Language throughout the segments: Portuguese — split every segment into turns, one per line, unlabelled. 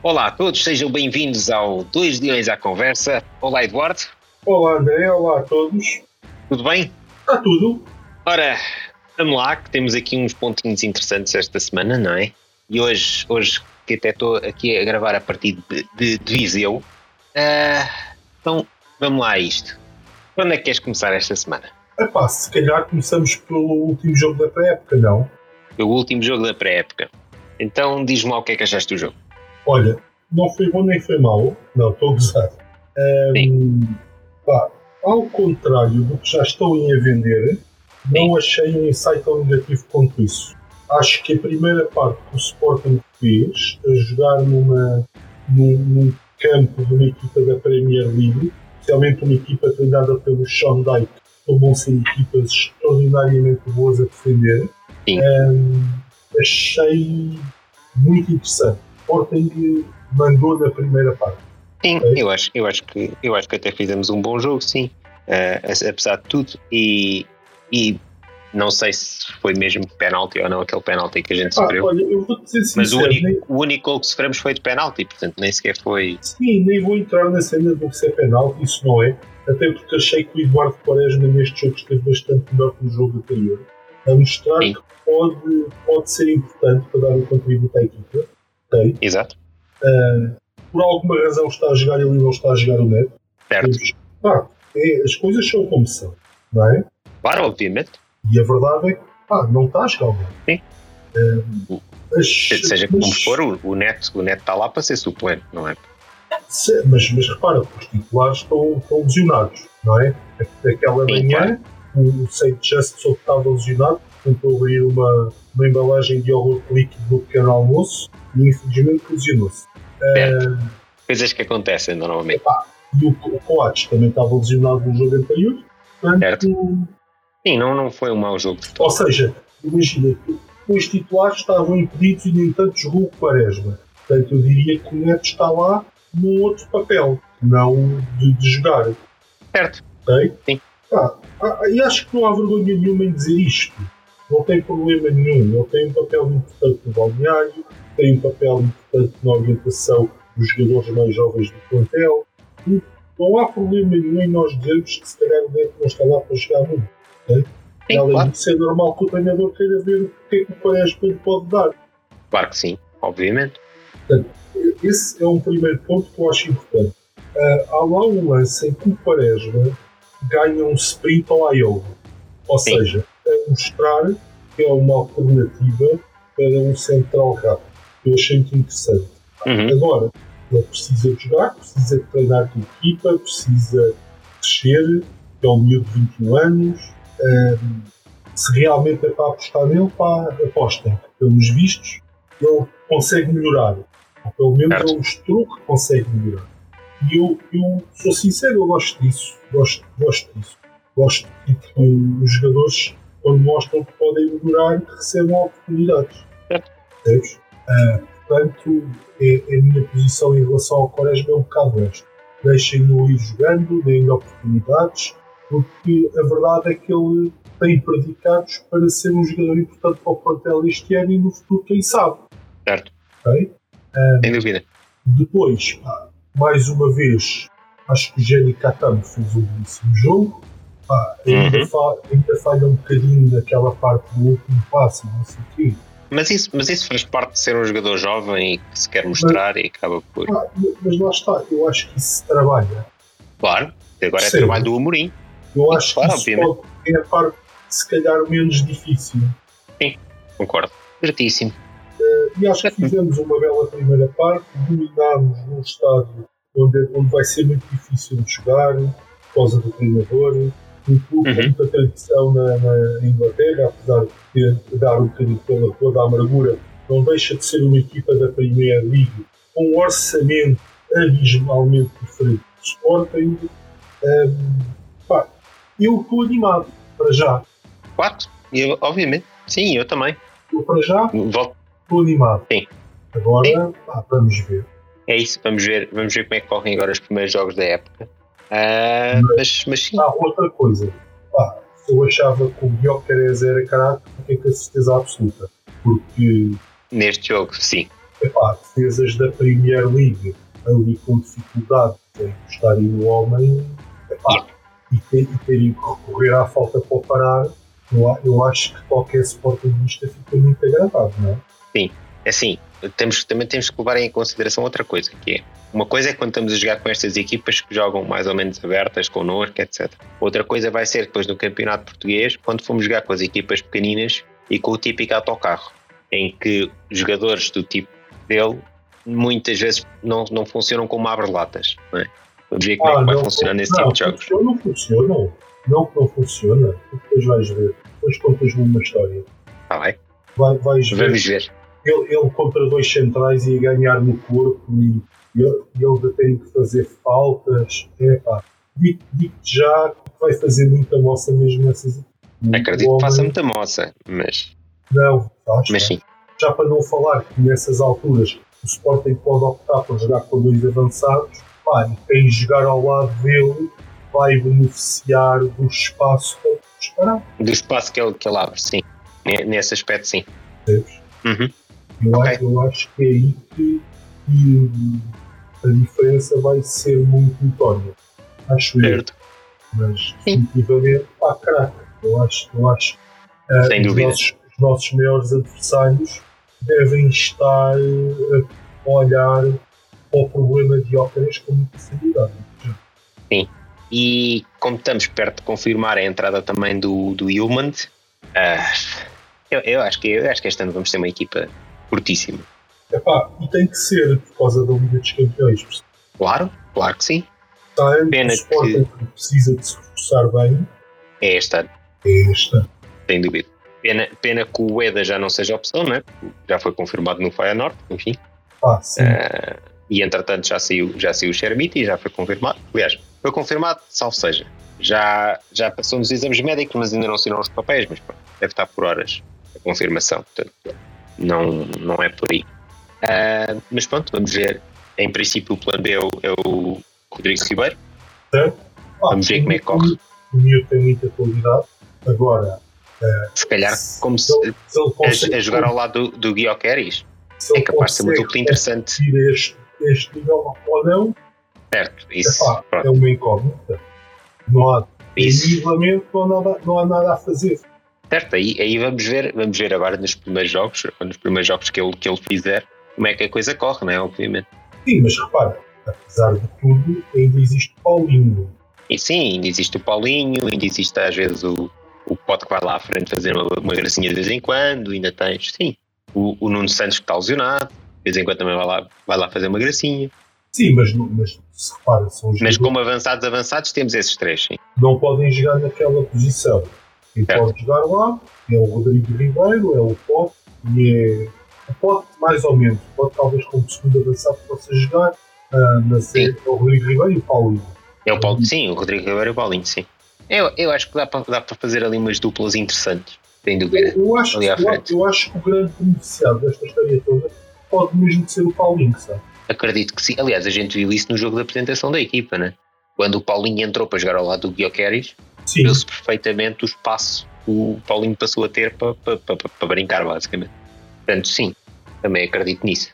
Olá a todos, sejam bem-vindos ao Dois Leões à Conversa. Olá, Eduardo.
Olá, André. Olá a todos.
Tudo bem?
Está tudo.
Ora, vamos lá, que temos aqui uns pontinhos interessantes esta semana, não é? E hoje, hoje que até estou aqui a gravar a partir de, de, de Viseu. Uh, então, vamos lá a isto. Quando é que queres começar esta semana?
Epá, se calhar começamos pelo último jogo da pré-época, não?
O último jogo da pré-época. Então diz-me lá o que é que achaste do jogo.
Olha, não foi bom nem foi mau. Não, estou a gozar. Um, pá, ao contrário do que já estão a vender, não achei um insight tão negativo quanto isso. Acho que a primeira parte que o Sporting fez, a jogar numa, num, num campo de uma equipa da Premier League, especialmente uma equipa treinada pelo Sean Dyke, vão ser equipas extraordinariamente boas a defender, um, achei muito interessante. Sporting mandou na primeira parte.
Sim, é? eu, acho, eu, acho que, eu acho que até fizemos um bom jogo, sim, uh, apesar de tudo, e, e não sei se foi mesmo penalti ou não aquele penalti que a gente ah, sofreu.
Olha, eu vou dizer sincero,
Mas o único, nem... o único gol que sofremos foi de penalti, portanto nem sequer foi.
Sim, nem vou entrar na cena do que ser penalti, isso não é. Até porque achei que o Eduardo Quaresma neste jogo esteve bastante melhor que no jogo anterior. A mostrar Sim. que pode, pode ser importante para dar um contributo à equipa. Okay?
Exato.
Uh, por alguma razão está a jogar ele e não está a jogar o Neto.
Certo.
Ah, é, as coisas são como são, não é?
Claro, obviamente.
E a verdade é que ah, não está a jogar
Sim. Uh, Seja como for, o, Neto, o Neto está lá para ser suplente, não é?
Se, mas, mas repara, os titulares estão, estão lesionados, não é? Aquela Sim, manhã, claro. o Saint Just soube que estava lesionado, tentou abrir uma, uma embalagem de iogurte líquido no pequeno almoço e infelizmente lesionou-se.
Uh, Coisas que acontecem normalmente.
Epá, e o, Coates também estava lesionado no jogo anterior. Portanto, certo.
Sim, não, não foi um mau jogo.
Ou seja, imagina, os titulares estavam impedidos e, no entanto, jogou o Quaresma. Portanto, eu diria que o Neto está lá num outro papel, não de, de jogar.
Certo.
Ok?
Sim.
Ah, ah, e acho que não há vergonha nenhuma em dizer isto. Não tem problema nenhum. Ele tem um papel importante no balneário, tem um papel importante na orientação dos jogadores mais jovens do plantel. E não há problema nenhum em nós dizermos que se calhar o Neto não está lá para jogar muito. Sim, Além claro. disso, é normal que o treinador queira ver o que é que o Quaresma lhe pode dar.
Claro que sim, obviamente.
Portanto, esse é um primeiro ponto que eu acho importante. Uh, há lá um lance em que o Quaresma ganha um sprint ao Iowa. Ou sim. seja, a mostrar que é uma alternativa para um central rápido. Eu achei muito interessante. Uhum. Agora, ele precisa de jogar, precisa de treinar com equipa, precisa crescer, é um miúdo de 21 anos. Um, se realmente é para apostar nele, pá, apostem. Pelos vistos, ele consegue melhorar. Ou pelo menos certo. ele mostrou que consegue melhorar. E eu, eu sou sincero, eu gosto disso. Gosto, gosto disso. Gosto de que os jogadores, quando mostram que podem melhorar, recebam oportunidades. Percebes? Uh, portanto, é, é, a minha posição em relação ao Quaresma é um bocado esta. Deixem-no ir jogando, deem-lhe oportunidades, porque a verdade é que ele tem predicados para ser um jogador importante para o plantel este ano e no futuro, quem sabe.
Certo.
Okay?
Sem dúvida.
Depois, mais uma vez, acho que o Jenny Katam fez um belíssimo jogo. Ah, ainda, uhum. fa ainda falha um bocadinho naquela parte do último passo, não sei o quê.
Mas isso, mas isso faz parte de ser um jogador jovem e que se quer mostrar mas, e acaba por.
Ah, mas lá está, eu acho que isso se trabalha.
Claro, agora é trabalho do Amorim.
Eu acho claro, que isso pode é a parte, se calhar, menos difícil.
Sim, concordo. Certíssimo.
Uh, e acho que fizemos uma bela primeira parte, dominámos num estádio onde, onde vai ser muito difícil de jogar, por causa do treinador. Um clube uhum. com muita tradição na, na, Inglaterra, apesar de ter dar um bocadinho pela toda a amargura, não deixa de ser uma equipa da Premier League com um orçamento abismalmente diferente do Sporting. Um, pá, eu estou animado, para já.
Quatro, eu, obviamente. Sim, eu também.
Eu para já estou animado.
Sim.
Agora, Sim. Pá, vamos ver.
É isso, vamos ver, vamos ver como é que correm agora os primeiros jogos da época. Uh, mas, mas sim.
Ah, outra coisa. Pá, eu achava que o Guiocares era caraca, tenho a certeza absoluta. Porque.
Neste jogo, sim.
epá, defesas da Premier League ali com dificuldade em encostarem no homem epá, e, ter, e terem que recorrer à falta para parar, eu, eu acho que qualquer sportingista fica muito agradado, não é?
Sim, é assim, temos, também temos que levar em consideração outra coisa, que é uma coisa é quando estamos a jogar com estas equipas que jogam mais ou menos abertas, connosco, etc. Outra coisa vai ser depois no campeonato português, quando fomos jogar com as equipas pequeninas e com o típico autocarro, em que jogadores do tipo dele muitas vezes não, não funcionam como abre-latas. Não é? Vamos ver como ah, é que vai funcionar nesse
não,
tipo de jogos.
Não funciona, não que não funciona, depois vais ver, depois contas-me uma história.
Ah, vai?
vai vais
ver. Vamos ver.
Ele, ele contra dois centrais ia ganhar no corpo e ele, ele tem que fazer faltas. É pá, digo-te já que vai fazer muita moça mesmo nessas.
Acredito que faça muita moça, mas.
Não, faz.
Mas sim.
Já para não falar que nessas alturas o Sporting pode optar por jogar com dois avançados, pá, e quem jogar ao lado dele vai beneficiar do espaço para disparar.
Do espaço que ele, que ele abre, sim. Nesse aspecto, sim.
Uhum. Eu, okay. acho, eu acho que é aí que, que a diferença vai ser muito notória. Acho certo. eu. Mas definitivamente, pá, caraca, eu acho, eu acho uh, os, nossos, os nossos maiores adversários devem estar a olhar para o problema de óperas com muita seriedade.
Sim. E como estamos perto de confirmar a entrada também do, do Human, uh, eu, eu, acho que, eu acho que este ano vamos ter uma equipa fortíssima.
Epá, e tem que ser por causa da Liga dos Campeões.
Claro, claro que sim.
Está Pena que... que precisa de se reforçar bem.
É este ano.
É este ano.
Sem dúvida. Pena, pena que o EDA já não seja opção, não é? Já foi confirmado no Feyenoord, enfim.
Ah, sim. Uh,
e entretanto já saiu, já saiu o Xermite e já foi confirmado. Aliás, foi confirmado, salvo seja. Já, já passou nos exames médicos, mas ainda não assinou os papéis, mas pronto, deve estar por horas a confirmação. Portanto, não, não é por aí. Uh, mas pronto, vamos ver. Em princípio, o plano B é o, é o Rodrigo Ribeiro.
Ah,
vamos ver como é que corre.
O Miúdo tem muita qualidade. Agora,
uh, se calhar, como se, se, se a, a, jogar ao lado do, do Guilherme é capaz de ser uma dupla interessante.
Este, este nível ou não,
certo, isso
epá, é uma incógnita. Não há, isso. não há, nada, não há nada a fazer.
Certo, aí, aí vamos ver, vamos ver agora nos primeiros jogos, nos primeiros jogos que ele, que ele fizer, como é que a coisa corre, não é? Obviamente.
Sim, mas repara, apesar de tudo, ainda existe o Paulinho.
E sim, ainda existe o Paulinho, ainda existe às vezes o, o Pote que vai lá à frente fazer uma, uma gracinha de vez em quando, ainda tens, sim. O, o Nuno Santos que está lesionado, de vez em quando também vai lá, vai lá fazer uma gracinha.
Sim, mas, mas se repara, são
Mas como avançados, avançados, temos esses três, sim.
Não podem jogar naquela posição. Quem certo. pode jogar lá é o Rodrigo Ribeiro, é o Pote e é o Pote mais ou menos. O Pote talvez como segundo avançado possa jogar, uh, mas é, é o Rodrigo Ribeiro e o Paulinho.
É o Paulo, sim, o Rodrigo Ribeiro e o Paulinho, sim. Eu, eu acho que dá para, dá para fazer ali umas duplas interessantes, sem dúvida.
Eu, acho, eu, eu, acho que o grande beneficiado desta história toda pode mesmo ser o Paulinho, sabe?
Acredito que sim. Aliás, a gente viu isso no jogo da apresentação da equipa, né? Quando o Paulinho entrou para jogar ao lado do Guioqueris, viu-se perfeitamente o espaço que o Paulinho passou a ter para, brincar, basicamente. Portanto, sim, também acredito nisso.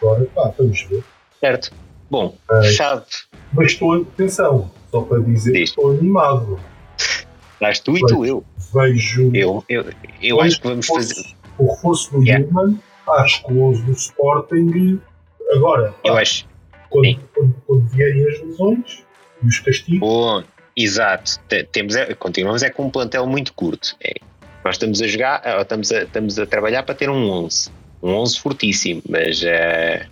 Agora, pá, vamos ver.
Certo. Bom, é, fechado.
Mas estou, atenção, só para dizer Diz. que estou animado.
Estás tu e tu eu.
Vejo.
Eu, eu, eu acho que vamos fazer.
O reforço do yeah. Acho que o 11 do Sporting. Agora,
eu acho.
Quando, quando, quando, vierem as lesões e os castigos.
Bom, exato. Temos, é, continuamos é com um plantel muito curto. É, nós estamos a jogar, estamos a, estamos a trabalhar para ter um 11. Um 11 fortíssimo, mas uh,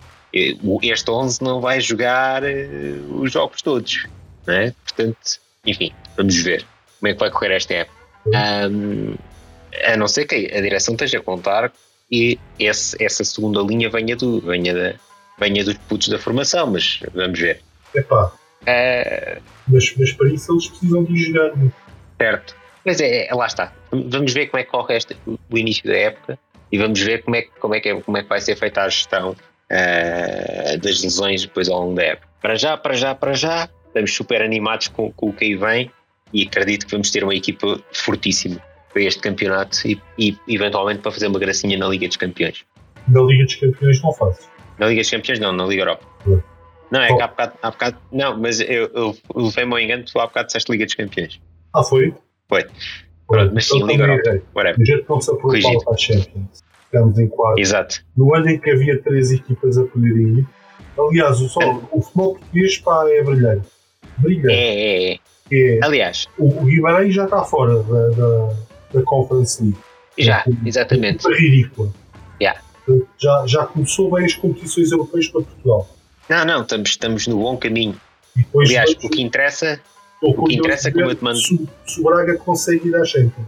este 11 não vai jogar uh, os jogos todos. Não é? Portanto, enfim, vamos ver como é que vai correr esta época. Um, a não ser que a direção esteja a contar e esse, essa segunda linha venha, do, venha, da, venha dos putos da formação, mas vamos ver.
Epá. Uh, mas, mas para isso eles precisam de jogar. Né?
Certo. Mas é, é, lá está. Vamos ver como é que corre este, o início da época e vamos ver como é, como é, que, é, como é que vai ser feita a gestão uh, das lesões depois ao longo da época. Para já, para já, para já, estamos super animados com, com o que aí vem e acredito que vamos ter uma equipa fortíssima para este campeonato e, e eventualmente para fazer uma gracinha na Liga dos Campeões.
Na Liga dos Campeões não faz.
Na Liga dos Campeões, não, na Liga Europa. Não, é que há bocado, há bocado. Não, mas eu, eu levei-me ao engano, tu há bocado disseste Liga dos Campeões.
Ah, foi?
Foi. Pronto, mas sim,
Então,
Liga Europa.
errei.
Whatever.
A gente não se
Corrigido.
para a Champions. Ficamos em quatro.
Exato.
No ano em que havia três equipas a poderem ir. Aliás, o, só, o futebol português pá, é brilhante. Brilhante.
É, é, é.
É,
Aliás,
o, o Guimarães já está fora da, da, da Conference League.
já, exatamente.
É ridícula.
Yeah.
Já, já começou bem as competições europeias para Portugal.
Não, não, estamos, estamos no bom caminho.
Depois
Aliás, o que interessa, o que interessa é como eu te mando-
Se, se o Braga consegue ir à Champions.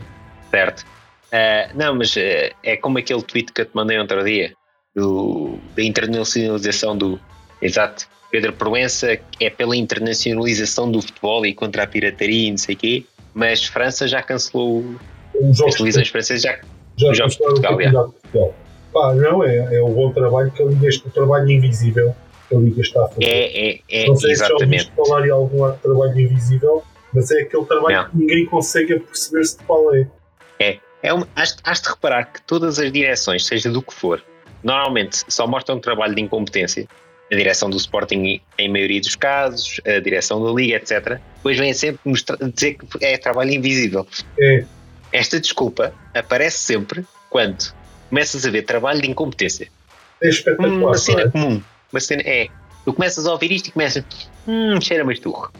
certo? Ah, não, mas ah, é como aquele tweet que eu te mandei outro dia do, da internacionalização do. Exato. Pedro Proença é pela internacionalização do futebol e contra a pirataria e não sei o quê, mas França já cancelou. As televisões francesas já.
já
os jogos de Portugal,
de Portugal. Pá, não, é, é o bom trabalho que Liga, este trabalho invisível que a Liga está a fazer.
É, é, é,
não sei se já
exatamente.
falar em algum ato de trabalho invisível, mas é aquele trabalho
Não.
que ninguém consegue perceber-se de qual é.
É um, has, has de reparar que todas as direções, seja do que for, normalmente só mostram um trabalho de incompetência. A direção do Sporting, em maioria dos casos, a direção da Liga, etc. Depois vêm sempre dizer que é trabalho invisível.
É,
Esta desculpa aparece sempre quando começas a ver trabalho de incompetência.
é espetacular.
Uma cena
é?
comum. Uma cena é. Tu começas a ouvir isto e começas. Hum, cheira mais turro.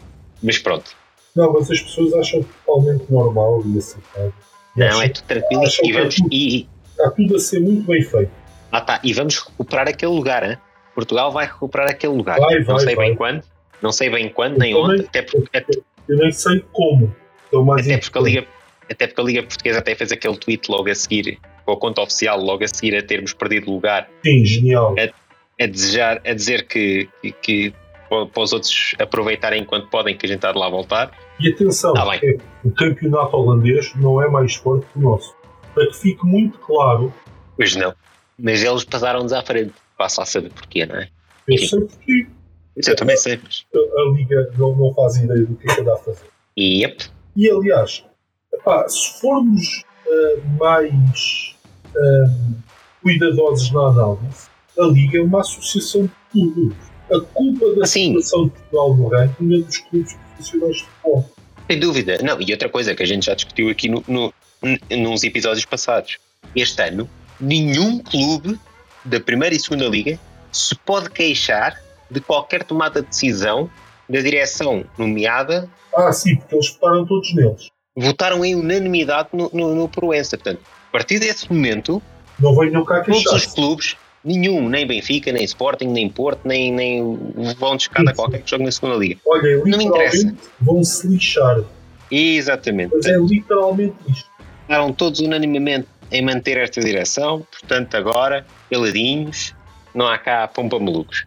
Mas pronto.
Não, mas as pessoas acham totalmente normal e aceitável.
Não,
acham
é tudo tranquilo
acham
e
é
vamos.
tudo-
E,
Está tudo a ser muito bem feito.
Ah tá, e vamos recuperar aquele lugar, hein? Portugal vai recuperar aquele lugar.
Vai,
não
vai,
sei
vai.
bem quando, não sei bem quando, nem
Eu também-
onde, até porque, até,
Eu nem sei como. É
até porque a. Liga, até porque a Liga Portuguesa até fez aquele tweet logo a seguir, com a conta oficial, logo a seguir a termos perdido lugar,
Sim, genial.
a, desejar, a dizer que, que, que para os outros aproveitarem enquanto podem, que a gente há de lá voltar.
E atenção,
Tá
é, o campeonato holandês não é mais forte que o nosso. Para que fique muito claro,
Pois não. Mas eles passaram-nos à frente. Passa a saber porquê, não é?
eu
Sim.
sei porque
Isso eu também sei, mas.
a, a Liga não, não faz ideia do que é que dá a fazer.
Yep.
E aliás, epá, se formos ah, mais ah, cuidadosos na análise, a Liga é uma associação de clubes. A culpa da
Sim.
situação de Portugal no ranking é dos clubes profissionais de futebol.
Sem dúvida. Não, e outra coisa que a gente já discutiu aqui no, no, nos episódios passados. Este ano, nenhum clube da primeira e segunda liga se pode queixar de qualquer tomada de decisão da direção nomeada.
Ah, sim, porque eles param todos neles.
Votaram em unanimidade no, no, no Proença. Portanto, a partir desse momento,
Não venham cá
todos os clubes, nenhum, nem Benfica, nem Sporting, nem Porto, nem, nem vão de escada a qualquer que jogue na segunda liga.
Olha,
Não me interessa.
vão se lixar.
Exatamente.
Mas é literalmente isto.
Estavam todos unanimemente em manter esta direção, portanto, agora, peladinhos, não há cá pompa malucos.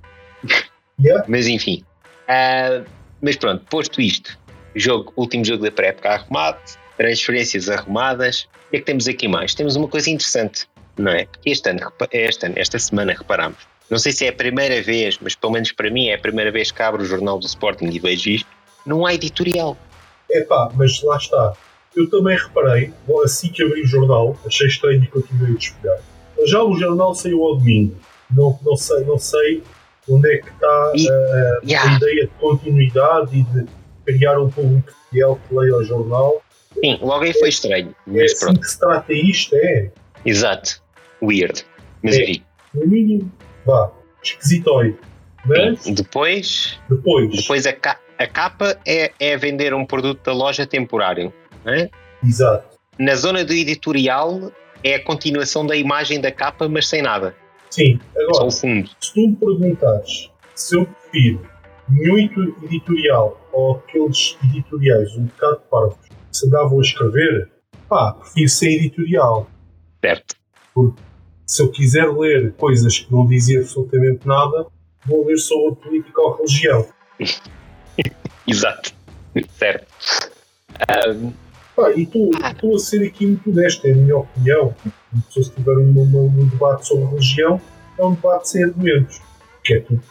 Yeah.
Mas enfim. Ah, mas pronto, posto isto, jogo, último jogo da pré-época arrumado, transferências arrumadas, o que é que temos aqui mais? Temos uma coisa interessante, não é? Este ano, este ano esta semana, reparamos, não sei se é a primeira vez, mas pelo menos para mim é a primeira vez que abro o jornal do Sporting e vejo isto, não há editorial.
Epá, mas lá está. Eu também reparei, assim que abri o jornal, achei estranho e continuei a despegar. Mas já o jornal saiu ao domingo. Não, não, sei, não sei onde é que está
E-
eh, a
Yeah.
ideia de continuidade e de criar um público fiel que leia o jornal.
Sim, logo aí foi estranho,
É
mas
assim
pronto,
que se trata isto, é,
exato, weird. Mas
É.
enfim.
no mínimo, vá. Mas
Depois,
depois,
depois a, ca- a capa é, é vender um produto da loja temporário. não é?
exato.
Na zona do editorial é a continuação da imagem da capa, mas sem nada.
Sim,
Só
agora,
o fundo.
se tu me perguntares se eu prefiro nenhum editor- editorial ou aqueles editoriais um bocado parvos que se andavam a escrever, pá, prefiro ser editorial.
Certo.
Se eu quiser ler coisas que não dizem absolutamente nada, vou ler sobre política ou religião.
Exato. Certo. Ah,
Pá, e estou estou a ser aqui muito honesto, é a minha opinião. Se eu estiver num, num- num debate sobre religião, é um debate sem argumentos. Que é tudo,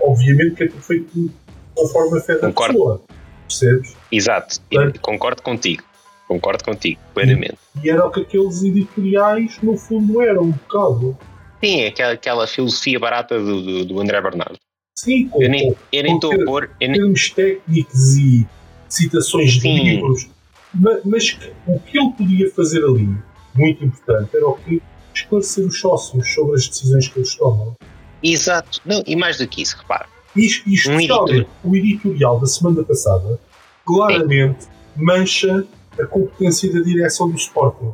obviamente que é tudo feito conforme a fé da
Concordo.
pessoa. Percebes?
exato. E
Certo.
concordo contigo. Concordo contigo, plenamente.
E era o que aqueles editoriais, no fundo, eram um bocado.
Sim, aquela, aquela filosofia barata do, do, do André Bernardo.
Sim, com,
Eu nem
com
eu nem estou a pôr. nem-
termos técnicos e citações de
Sim.
livros. Ma- Mas, que- o que ele podia fazer ali, muito importante, era o que esclarecer os sócios sobre as decisões que eles tomam.
Exato. Não, e mais do que isso, repara.
E, e especialmente o editorial da semana passada claramente mancha a competência da direção do Sporting.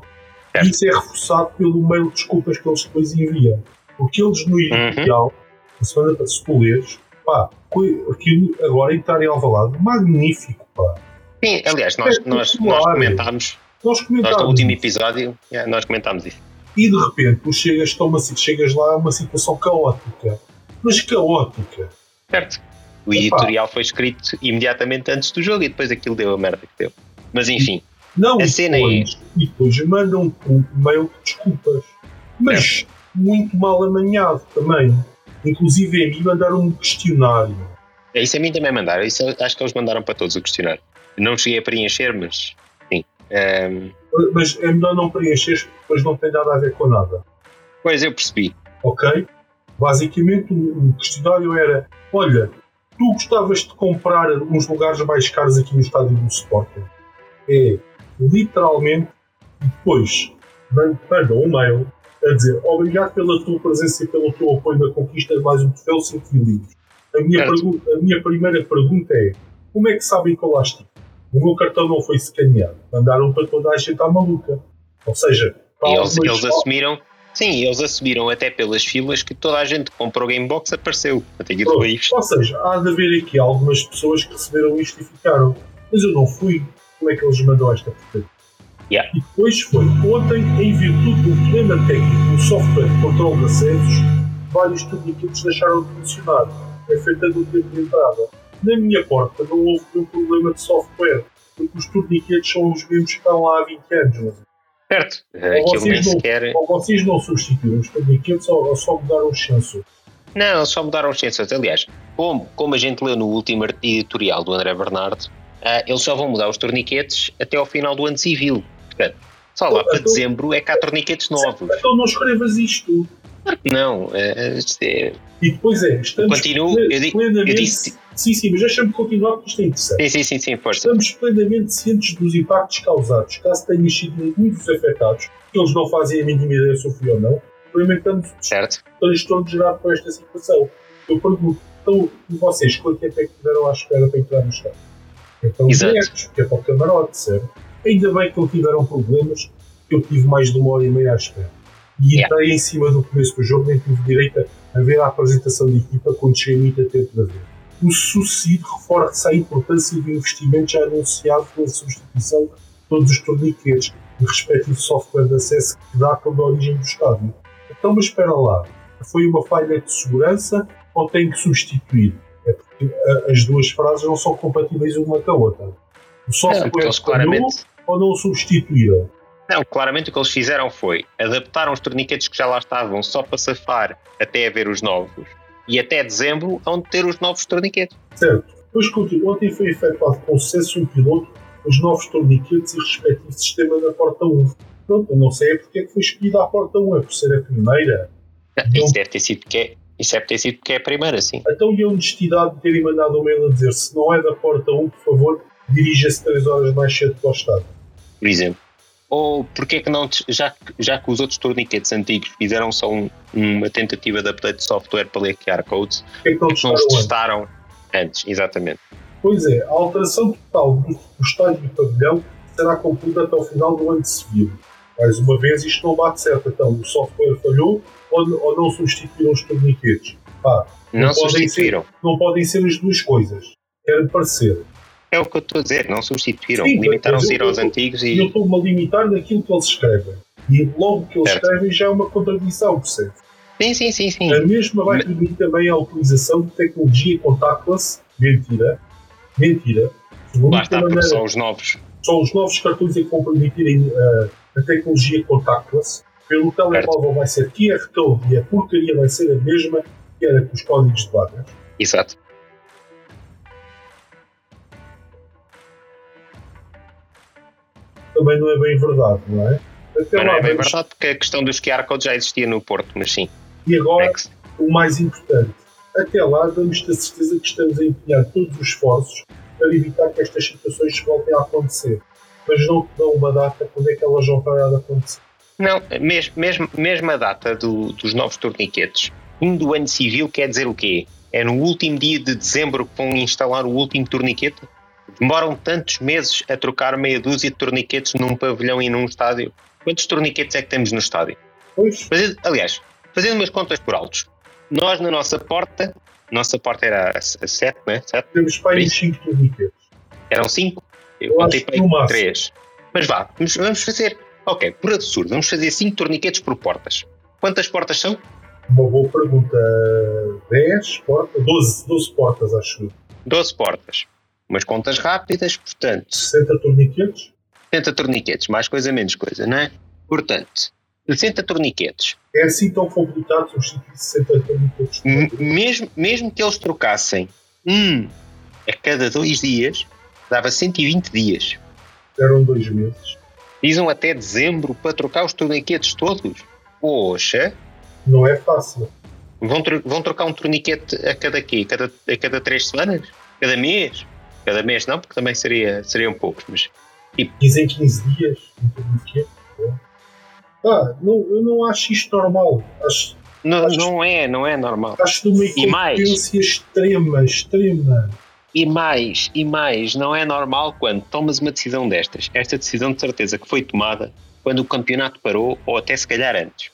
E isso é reforçado pelo mail de desculpas que eles depois enviam. Porque eles no editorial, da semana passada, se tu leres, pá, aquilo agora entrar em Alvalade, magnífico, pá.
Sim, aliás, nós, nós, nós comentámos,
Nós
nós
comentámos
no último episódio, yeah, nós comentámos isso.
e de repente tu chegas, chegas lá a uma situação caótica. Mas caótica.
Certo. O
Epá.
editorial foi escrito imediatamente antes do jogo e depois aquilo deu a merda que deu. Mas enfim,
Não,
A
e
cena é-
e depois mandam um mail de desculpas. Mas muito mal amanhado também. Inclusive a mim mandaram um questionário.
isso a mim também mandaram. Isso acho que eles mandaram para todos o questionário. Não cheguei a preencher, mas sim. Ehm,
Mas é melhor não preencher depois não tem nada a ver com nada.
pois eu percebi.
Ok? Basicamente o questionário era: olha, tu gostavas de comprar uns lugares mais caros aqui no estádio do Sporting? É literalmente e depois man- mandam um mail a dizer obrigado pela tua presença e pelo teu apoio na conquista de mais um troféu 5 mil livros. A minha, pergunta, a minha primeira pergunta é: como é que sabem que eu lá estive? O meu cartão não foi escaneado. Mandaram para toda a gente à maluca. Ou seja,
eles, eles assumiram. Sim, eles assumiram até pelas filas que toda a gente que comprou Gamebox apareceu. Até que
Pronto.
isto.
Ou seja, há de haver aqui algumas pessoas que receberam isto e ficaram. Mas eu não fui. Como é que eles mandam esta porcaria?
Yeah.
E depois foi ontem, em virtude do problema técnico no software de controle de acessos, vários turniquetes deixaram de funcionar. É feita do tempo de entrada. Na minha porta não houve nenhum problema de software, porque os turniquetes são os mesmos que estão lá há 20 anos. mas
Certo. Aquilo
vocês
nem
não-
sequer.
Ou vocês não substituíram os turniquetes ou, ou só mudaram os sensores.
Não, só mudaram os sensores. Aliás, como, como a gente leu no último editorial do André Bernardo, ah, eles só vão mudar os torniquetes até ao final do ano civil. Portanto, só lá para dezembro é que há torniquetes novos.
Então não escrevas isto.
Não, é, é,
E depois é, estamos
Continuo, eu
plenamente.
eu disse-
Sim, sim, mas deixa-me continuar porque isto é interessante.
sim, sim, sim, força.
Estamos plenamente cientes dos impactos causados, caso tenham sido muitos afetados, que eles não fazem a mínima ideia se eu fui ou não, experimentamos o
Certo?
transtorno gerado por esta situação. Eu pergunto, então, vocês, quanto tempo é que tiveram à espera para entrar no estado? Então,
Exato.
diretos, porque é para o camarote, certo? Ainda bem que não tiveram problemas, que eu tive mais de uma hora e meia à espera. E
Yeah.
entrei em cima do começo do jogo, nem tive direito a ver a apresentação de equipa quando cheguei muito a tempo de ver. O sucedido reforça a importância do investimento já anunciado pela substituição de todos os torniquetes e respectivo software de acesso que datam da origem do estádio. Então, mas espera lá, foi uma falha de segurança ou tem que substituir? É a- as duas frases não são compatíveis uma com a outra. O
Não,
software
porque eles claramente.
ou não substituíram?
Não, claramente o que eles fizeram foi adaptaram os torniquetes que já lá estavam só para safar até haver os novos. E até dezembro vão ter os novos torniquetes.
Certo. Depois continua. Ontem foi efetuado com sucesso um piloto os novos torniquetes e respectivo sistema da porta 1. Pronto, eu não sei é porque é que foi escolhida a porta 1, é por ser a primeira. Não.
Isso deve ter sido é, isso deve ter sido porque é a primeira, sim.
Então e a honestidade de terem mandado um mail a dizer se não é da porta 1, por favor, dirija-se 3 horas mais cedo para o estado.
por exemplo. Ou porque é que não, já, já que os outros torniquetes antigos fizeram só um- uma tentativa de update de software para ler QR codes,
que é que não
não
testaram
os
antes?
testaram antes, exatamente.
Pois é, a alteração total do, do estádio e pavilhão será concluída até ao final do ano civil. Mais uma vez, isto não bate certo. Então, o software falhou ou, ou não substituíram os torniquetes. Pá,
Não,
podem
substituíram.
não podem ser as duas coisas. Quero parecer.
É o que eu estou a dizer, não substituíram. Limitaram-se a aos antigos
E eu estou-me a limitar naquilo que eles escrevem. E logo que eles
Certo.
escrevem já é uma contradição, percebe?
Sim, sim, sim, sim.
A mesma vai permitir também a utilização de tecnologia contactless. Mentira. Mentira.
Lá
a
está,
maneira-
são os novos.
são os novos cartões que vão permitirem uh, a tecnologia contactless. Pelo telemóvel vai ser QR Code e a porcaria vai ser a mesma que era com os códigos de barras.
Exato.
Também não é bem verdade, não é? Até
Mas não
lá
é bem
vamos-
verdade porque a questão dos QR codes já existia no Porto, mas sim.
E agora, Next. o mais importante, até lá damos-te a certeza que estamos a empenhar todos os esforços para evitar que estas situações voltem a acontecer. Mas não te dão uma data quando é que elas vão parar de acontecer.
Não, mesmo, mesmo, mesmo a data do, dos novos torniquetes, um do ano civil quer dizer o quê? É no último dia de dezembro que vão instalar o último torniquete? Demoram tantos meses a trocar meia dúzia de torniquetes num pavilhão e num estádio. Quantos torniquetes é que temos no estádio?
Pois.
aliás, fazendo umas contas por altos, nós na nossa porta, nossa porta era a 7, né? Sete?
Temos para aí 5 torniquetes.
Eram 5? Eu, Eu contei para aí 3. Mas vá, vamos, vamos fazer, ok, por absurdo, vamos fazer 5 torniquetes por portas. Quantas portas são?
Uma boa pergunta. 10 portas? 12, 12 portas, acho.
12 portas. Umas contas rápidas, portanto.
60 torniquetes?
60 torniquetes, mais coisa, menos coisa, não é? Portanto, 60 torniquetes.
É assim tão complicado substituir 60 torniquetes?
Mesmo, mesmo que eles trocassem um a cada dois dias, dava 120 dias.
Eram dois meses.
Dizem até dezembro para trocar os torniquetes todos. Poxa!
Não é fácil.
Vão, vão trocar um torniquete a cada quê? A cada, a cada três semanas? Cada mês? Cada mês não, porque também seria, seriam poucos, mas.
Tipo, Dizem 15 dias um torniquete. Ah, não, eu não acho isto normal. Acho,
não, acho, não é, não é normal.
Acho de uma incompetência extrema, extrema.
E mais, e mais, não é normal quando tomas uma decisão destas. Esta decisão de certeza que foi tomada quando o campeonato parou, ou até se calhar antes.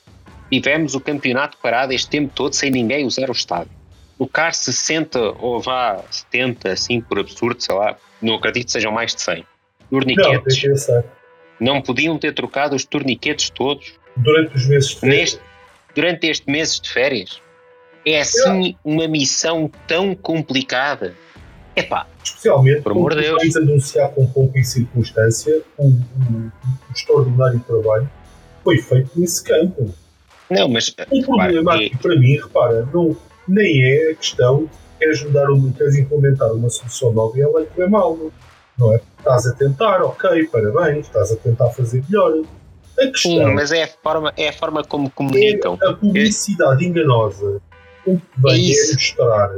Tivemos o campeonato parado este tempo todo sem ninguém usar o estádio. O CAR 60 ou vá 70, assim por absurdo, sei lá, não acredito que sejam mais de 100. Torniquetes. Não, não podiam ter trocado os torniquetes todos
durante os meses de férias. Neste,
durante este mês de férias. É assim uma missão tão complicada. Epá,
Especialmente por amor de Deus. anunciar com pouca e circunstância o, o, o, extraordinário trabalho que foi feito nesse campo.
Não, mas.
O problema aqui, para mim, repara, não, nem é a questão de queres, mudar queres implementar uma solução nova e ela é mal. Não? é? Estás a tentar, ok, parabéns, estás a tentar fazer melhor. A questão
Sim, mas é a forma, é a forma como comunicam.
É a publicidade enganosa. O que vem é, é mostrar.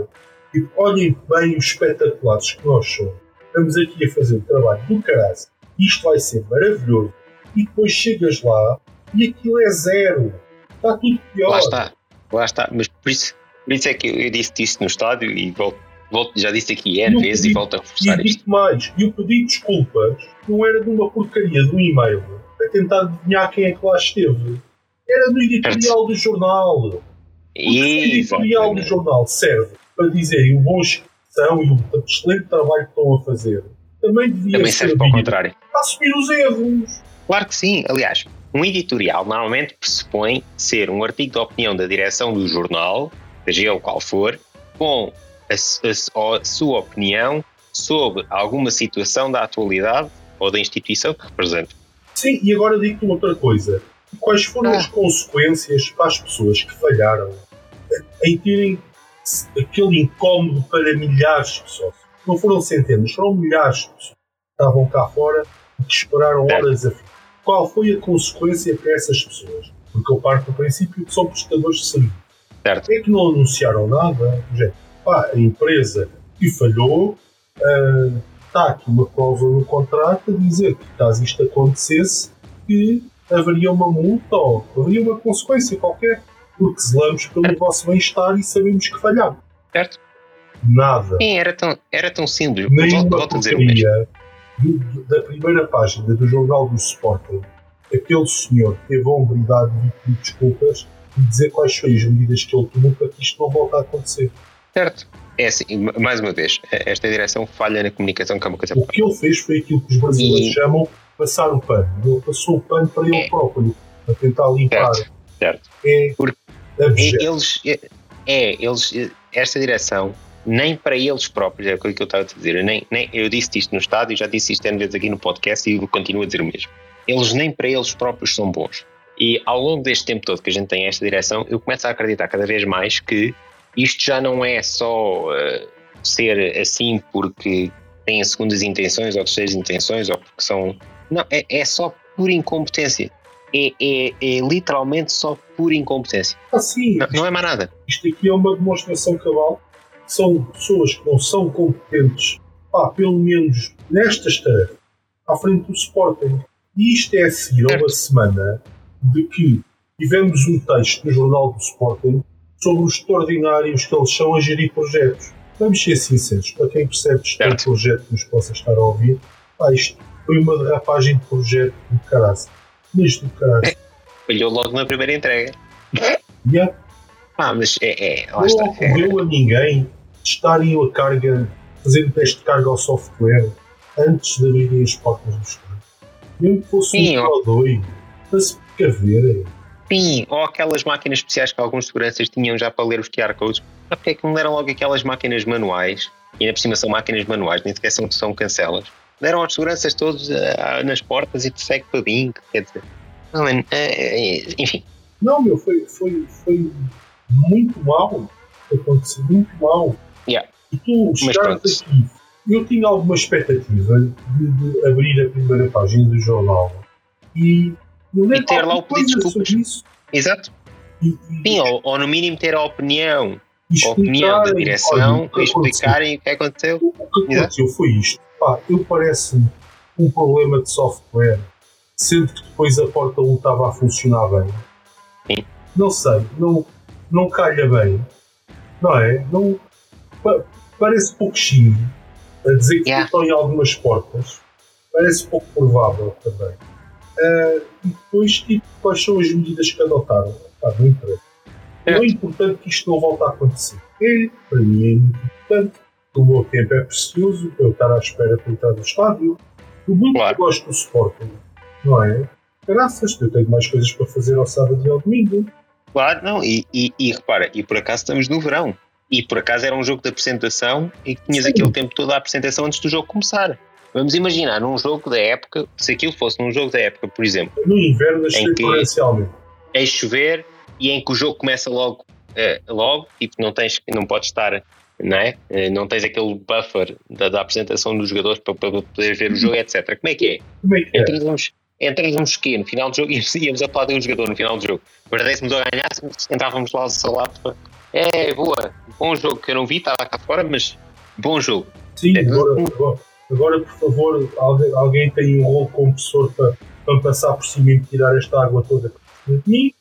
Tipo, olhem bem os espetaculares que nós somos. Estamos aqui a fazer um trabalho do caralho. Isto vai ser maravilhoso. E depois chegas lá e aquilo é zero. Está tudo pior.
Lá está, lá está. Mas por isso, por isso é que eu disse isso no estádio e volto volto, já disse aqui N vezes e volto a reforçar
e isto. mais, e o pedido de desculpas não era de uma porcaria de um e-mail a tentar adivinhar quem é que lá esteve. Era do editorial do jornal. O editorial do jornal serve para dizerem o bons são e o excelente trabalho que estão a fazer. Também devia
Também serve para o contrário.
Para assumir os erros.
Claro que sim. Aliás, um editorial normalmente pressupõe ser um artigo de opinião da direção do jornal, seja ele qual for, com a, a, sua opinião sobre alguma situação da atualidade ou da instituição que representa.
Sim, e agora digo-te outra coisa. Quais foram ah. as consequências para as pessoas que falharam em terem aquele incómodo para milhares de pessoas? Não foram centenas, foram milhares de pessoas que estavam cá fora e que esperaram horas a fim. Qual foi a consequência para essas pessoas? Porque eu parto do princípio que são prestadores de serviço.
Certo.
É que não anunciaram nada, gente pá, a empresa que falhou, uh, está aqui uma cláusula no contrato a dizer que caso isto acontecesse, que haveria uma multa ou haveria uma consequência qualquer, porque zelamos pelo vosso bem-estar e sabemos que falhamos.
Certo.
Nada.
Sim, era tão, era tão simples.
Nem volto, a dizer o da primeira página do jornal do Sporting, aquele senhor teve a humildade de pedir desculpas e dizer quais foram as medidas que ele tomou para que isto não volte a acontecer.
Certo. É assim, mais uma vez, esta direção falha na comunicação, que é uma coisa.
O que ele fez foi aquilo que os brasileiros e... chamam passar o pano. Ele passou o pano para ele é. próprio, para tentar limpar.
Certo. certo.
É
Porque eles, é, é, eles, esta direção, nem para eles próprios, é aquilo que eu estava a dizer, nem, nem, eu disse isto no estádio, já disse isto vezes aqui no podcast e continuo a dizer o mesmo. Eles nem para eles próprios são bons. E ao longo deste tempo todo que a gente tem esta direção, eu começo a acreditar cada vez mais que isto já não é só uh, ser assim porque têm segundas intenções ou terceiras intenções ou porque são. Não, é, é só por incompetência. É, é, é literalmente só por incompetência.
Ah, sim.
Não, não é mais nada.
Isto aqui é uma demonstração cabal. São pessoas que não são competentes, pá, pelo menos nestas tarefas, à frente do Sporting. E isto é a seguir a uma semana de que tivemos um texto no jornal do Sporting sobre os extraordinários que eles são a gerir projetos. Vamos ser sinceros, para quem percebe de um projeto que nos possa estar a ouvir, pá, isto foi uma derrapagem de projeto do caralho. Mas do caralho.
Falhou logo na primeira entrega.
Yeah.
Ah, mas é. é lá
Não
está.
ocorreu a ninguém testarem a carga, fazer um teste de carga ao software antes de abrirem as portas do estado. Mesmo que fosse
Sim,
um ou para se precaverem.
Sim, ou aquelas máquinas especiais que alguns seguranças tinham já para ler os QR codes. Sabe porque é que não deram logo aquelas máquinas manuais? E ainda por cima são máquinas manuais, nem sequer são, são cancelas. Deram aos seguranças todos ah, nas portas e te segue para bem, quer dizer. Não, é, é, é, enfim,
Não, meu, foi, foi, foi muito mal. Aconteceu muito mal.
Yeah.
E tu chegaste aqui. Eu tinha alguma expectativa de, de abrir a primeira página do jornal e,
E ter lá o pedido de desculpas.
sobre isso.
exato.
E, e,
Sim, ou, ou no mínimo ter a opinião, a opinião da
explicarem,
direção,
olha, o que
explicarem o que aconteceu.
O que aconteceu foi isto. Pá, eu parece-me um problema de software, sendo que depois a porta 1 estava a funcionar bem.
Sim.
Não sei, não, não calha bem. Não é? Não, pa- parece pouquinho a dizer que
Yeah.
estão em algumas portas. Parece pouco provável também. Ah, e depois, tipo, quais são as medidas que adotaram? Pá, não interessa. Não é importante que isto não volte a acontecer. É, para mim é muito importante. O meu tempo é precioso para eu estar à espera para entrar no estádio. Eu muito
Claro.
gosto do Sporting, não é? Graças, eu tenho mais coisas para fazer ao sábado e ao domingo.
Claro, não, e, e, e repara, e por acaso estamos no verão. E por acaso era um jogo de apresentação e que tinhas
Sim.
aquele tempo todo a apresentação antes do jogo começar. Vamos imaginar num jogo da época, se aquilo fosse num jogo da época, por exemplo,
No inverno,
Em que- é chover e em que o jogo começa logo, eh, logo tipo, não, tens, não podes estar, não é? Eh, não tens aquele buffer da, da apresentação dos jogadores para, para poder ver o jogo, etc. Como é que é?
Como é que é?
Entramos, entramos quê? No final do jogo íamos, íamos aplaudir um jogador no final do jogo. Perdêssemos ou ganhássemos, entrávamos lá ao salado para. É, boa, bom jogo que eu não vi, estava cá fora, mas bom jogo.
Sim,
É.
agora, agora, agora, por favor, alguém, alguém tem um rolo compressor para, para passar por cima e tirar esta água toda de mim.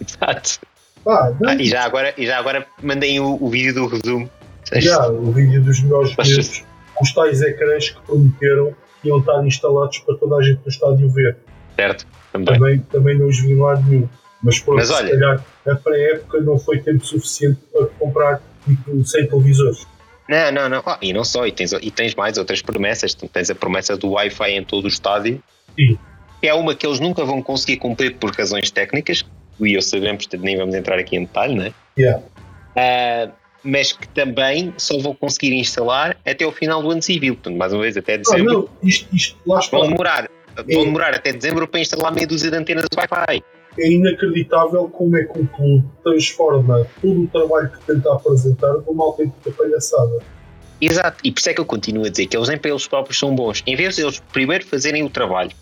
Exato. Ah, e, já agora, e já agora mandei o, o vídeo do resumo.
Já, o vídeo dos melhores momentos, os tais ecrãs que prometeram que iam estar instalados para toda a gente no estádio ver.
Certo, também.
Também, também não os vi em lado nenhum. Mas pronto,
Mas
se
olha-
calhar a pré-época não foi tempo suficiente para comprar tipo, 100 televisores.
Não, não, não. Ah, e não só, e tens, e tens mais outras promessas. Tens a promessa do Wi-Fi em todo o estádio.
Sim.
Que é uma que eles nunca vão conseguir cumprir por razões técnicas. E eu sabemos, nem vamos entrar aqui em detalhe, não é?
Yeah.
Ah, mas que também só vão conseguir instalar até o final do ano civil. Portanto, mais uma vez, até
Ah,
dezembro.
não, isto, isto lá está.
vão, demorar,
É.
vão demorar até dezembro para instalar meia dúzia de antenas de Wi-Fi.
É inacreditável como é que um clube transforma todo o trabalho que tenta apresentar numa autêntica palhaçada.
Exato, e por isso é que eu continuo a dizer que eles nem para eles próprios são bons. Em vez de eles primeiro fazerem o trabalho,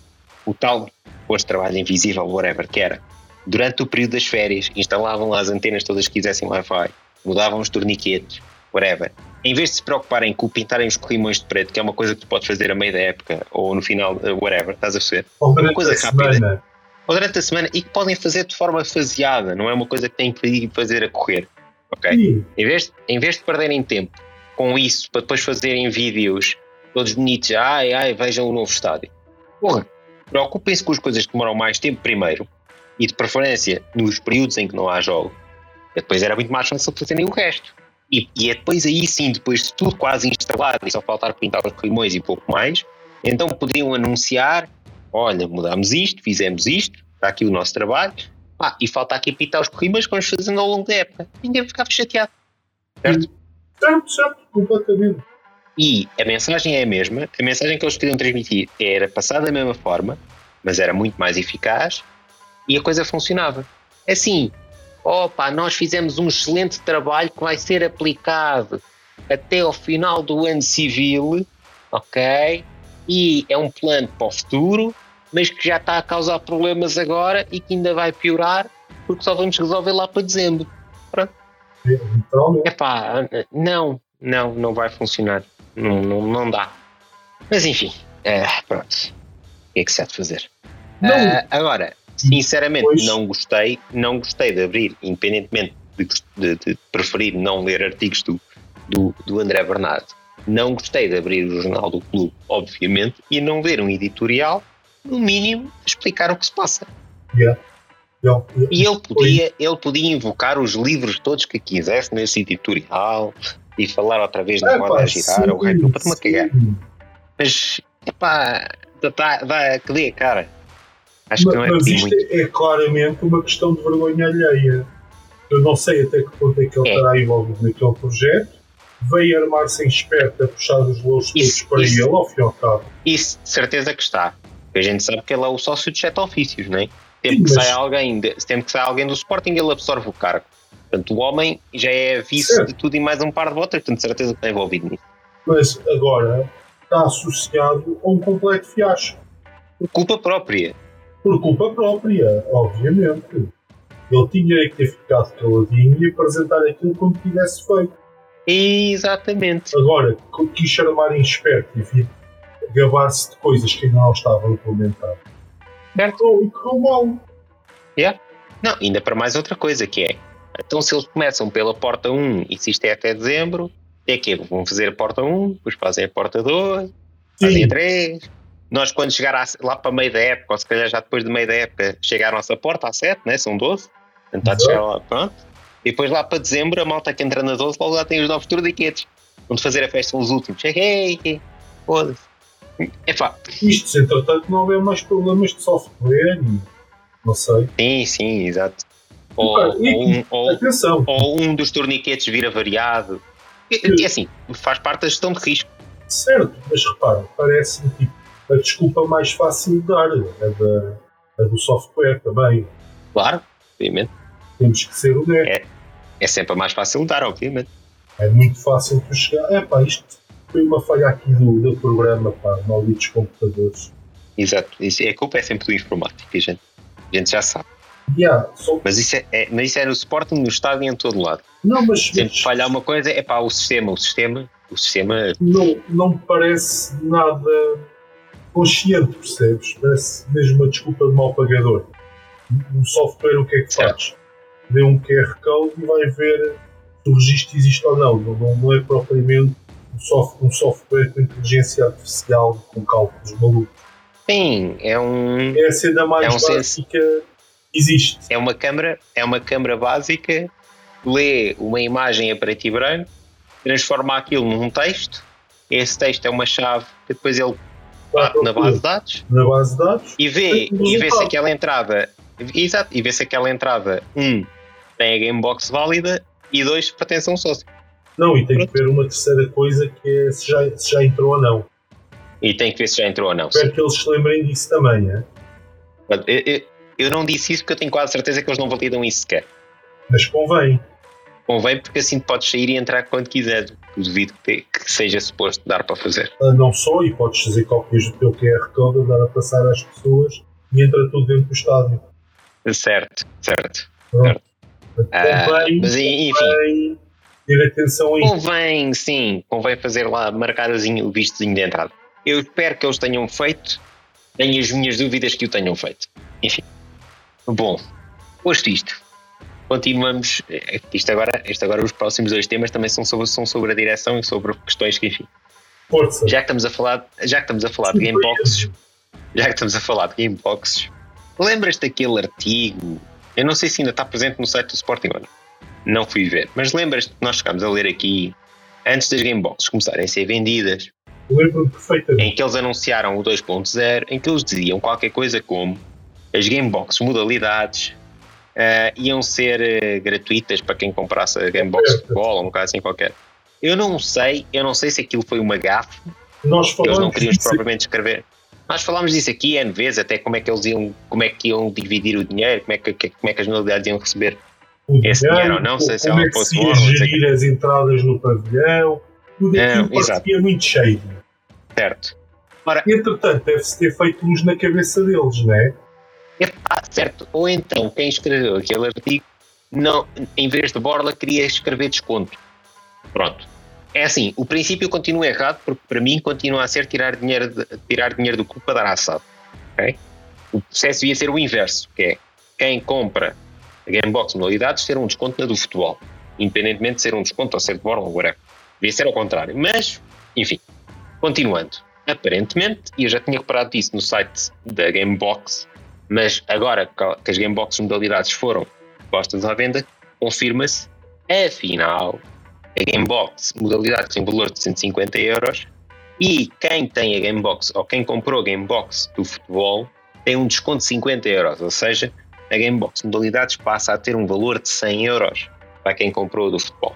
o tal de trabalho invisível, whatever, que era, durante o período das férias, instalavam lá as antenas todas que quisessem Wi-Fi, mudavam os torniquetes, whatever. Em vez de se preocuparem com pintarem os corrimões de preto, que é uma coisa que tu podes fazer a meio da época, ou no final, uh, whatever, estás a perceber?
Ou durante
coisa rápida.
semana.
Ou durante a semana, e que podem fazer de forma faseada, não é uma coisa que têm que fazer a correr, ok?
Sim,
Em vez, em vez de perderem tempo com isso para depois fazerem vídeos todos bonitos, ai ai, vejam o novo estádio. Porra, preocupem-se com as coisas que demoram mais tempo primeiro e de preferência nos períodos em que não há jogo. Depois era muito mais fácil fazerem o resto. E, e é depois aí sim, depois de tudo quase instalado e só faltar pintar os corrimões e pouco mais, então poderiam anunciar: olha, mudamos isto, fizemos isto, está aqui o nosso trabalho, ah, e falta aqui pintar os corrimões que vamos fazendo ao longo da época. Ninguém ficava chateado. Certo?
certo, certo, completamente.
E a mensagem é a mesma, a mensagem que eles queriam transmitir era passada da mesma forma, mas era muito mais eficaz e a coisa funcionava. Assim, opa, nós fizemos um excelente trabalho que vai ser aplicado até ao final do ano civil, ok? E é um plano para o futuro mas que já está a causar problemas agora e que ainda vai piorar porque só vamos resolver lá para dezembro. Pronto.
Literalmente.
Epá, não, não, não vai funcionar. Não, não, não dá. Mas enfim, é, pronto. O que é que se há de fazer?
Não.
Ah, agora, sinceramente,
Pois.
não gostei, não gostei de abrir, independentemente de, de- de preferir não ler artigos do, do, do André Bernardo. Não gostei de abrir o jornal do clube, obviamente, e não ler um editorial, no mínimo, explicar o que se passa.
Yeah. Yeah. Yeah.
E ele podia, ele podia invocar os livros todos que quisesse nesse editorial e falar outra vez na moda a girar ou
sim,
rei para uma cagar. Mas, epá, dá, dá, que dê, cara. Acho que não é
mas isto
muito.
é, é claramente uma questão de vergonha alheia. Eu não sei até que ponto é que ele
É.
estará envolvido naquele projeto. Veio armar-se em esperto a puxar os louros todos para
isso.
ele, ao fim e ao cabo.
Isso, de certeza que está. Porque a gente sabe que ele é o sócio de sete ofícios, não é? Sempre
Sim,
que,
mas-
sai alguém de, sempre que sai alguém do Sporting, ele absorve o cargo. Portanto, o homem já é vice
Certo.
de tudo e mais um par de votos, portanto, de certeza que está envolvido nisso.
Mas agora está associado a um completo fiasco.
Culpa própria.
Por culpa própria, obviamente. Ele tinha que ter ficado caladinho e apresentar aquilo como tivesse feito.
Exatamente.
Agora, quis chamar em esperto e vir gabar-se de coisas que ainda não estavam implementadas.
Certo.
E correu mal.
Não, ainda para mais outra coisa que é. Então, se eles começam pela porta 1 e se isto é até dezembro, é que vão fazer a porta 1, depois fazem a porta 2, fazem
Sim,
a 3. Nós, quando chegar à- lá para meio da época, ou se calhar já depois do meio da época, chegar à nossa porta, à 7, né? são 12. Tentar
Exato.
chegar lá, pronto. E depois lá para dezembro, a malta que entra na 12, logo lá tem os novos torniquetes. Onde fazer a festa os últimos. Cheguei, foda-se. Epá,
isto se entretanto não houver mais problemas de software não sei.
sim, sim, exato. Ou,
e-
ou um, ou, ou um dos torniquetes vira variado. É, é assim, faz parte da gestão de risco.
certo, mas repara, parece-me tipo, a desculpa mais fácil de dar, a, da, a do software também.
Claro, obviamente.
Temos que ser honestos.
É sempre a mais fácil de dar, obviamente.
É muito fácil tu chegar. É pá, isto foi uma falha aqui do, do programa, pá, malditos computadores.
Exato. Isso, a culpa é sempre do informático, a gente, a gente já sabe.
Yeah, só,
Mas isso é, é, mas isso é no Sporting, no estádio e em todo lado.
não, mas,
Sempre
mas
falhar uma coisa, é pá, o sistema, o sistema, o sistema.
não, não me parece nada consciente, percebes? Parece mesmo uma desculpa de mal pagador. Um software o que é que faz? Vê um QR Code e vai ver se o registro existe ou não. Não, não, é propriamente um, soft, um software com inteligência artificial, com cálculos malucos.
Sim, é um.
É a cena mais
É um
básica
senso.
que existe.
É uma câmara, é uma câmara básica, lê uma imagem a preto e branco, transforma aquilo num texto. Esse texto é uma chave que depois ele bate na base de dados
na base de dados.
e vê, e vê se aquela entrada. Exato, e vê se aquela entrada, um, tem a gamebox válida e dois, pertence a um sócio.
Não, e tem
Pronto.
que ver uma terceira coisa que é se já, se já entrou ou não.
E tem que ver se já entrou ou não.
Espero que eles se lembrem disso também, é?
Eu, eu- eu não disse isso porque eu tenho quase certeza que eles não validam isso sequer.
mas convém.
Convém porque assim podes sair e entrar quando quiseres. Duvido que, que seja suposto dar para fazer.
Ah, Não só, e podes fazer cópias do teu QR Code, andar a passar às pessoas e entra tudo dentro do estádio.
Certo, certo. Ah,
Convém,
mas enfim,
convém ter atenção a isso.
convém sim, convém fazer lá, marcar o vistozinho de entrada. Eu espero que eles tenham feito, tenho as minhas dúvidas que o tenham feito. Enfim. Bom, posto isto, continuamos. eh, Isto agora, isto agora, os próximos dois temas também são sobre, são sobre a direção e sobre questões que, enfim.
Força.
Já que estamos a falar, já que estamos a falar de gameboxes, já que estamos a falar de gameboxes, lembras-te daquele artigo? Eu não sei se ainda está presente no site do Sporting ou não. Não fui ver, mas lembras-te que nós chegámos a ler aqui antes das gameboxes começarem a ser vendidas, em que eles anunciaram o 2.0, em que eles diziam qualquer coisa como as gameboxes modalidades eh, iam ser eh, gratuitas para quem comprasse a gamebox de futebol ou um caso assim qualquer. Eu não sei, eu não sei se aquilo foi uma gafe
Nós
eles não queriam
disso
propriamente escrever. Nós falámos disso aqui N vezes, até como é que eles iam, como é que iam dividir o dinheiro, como é que, como é que as modalidades iam receber.
o
esse dinheiro ou não,
como
se- se
como é que se ia
sei
gerir as entradas no pavilhão, tudo
É,
aquilo
exato.
parecia muito cheio.
Certo.
Ora, Entretanto, deve-se ter feito luz na cabeça deles, não é?
Ah, certo. Ou então, quem escreveu aquele artigo, não, em vez de borla, queria escrever desconto. Pronto. É assim, o princípio continua errado, porque para mim continua a ser tirar dinheiro, de, tirar dinheiro do clube para dar assado. Okay? O processo devia ser o inverso, que é quem compra a Gamebox modalidades ter um desconto na do futebol, independentemente de ser um desconto ou ser de borla ou whatever. Devia ser ao contrário. Mas, enfim, continuando. Aparentemente, e eu já tinha reparado isso no site da Gamebox, mas agora que as Gamebox modalidades foram postas à venda, confirma-se, afinal, a Gamebox modalidade tem valor de 150 euros e quem tem a Gamebox ou quem comprou a Gamebox do futebol tem um desconto de 50 euros, ou seja, a Gamebox modalidades passa a ter um valor de 100 euros para quem comprou do futebol.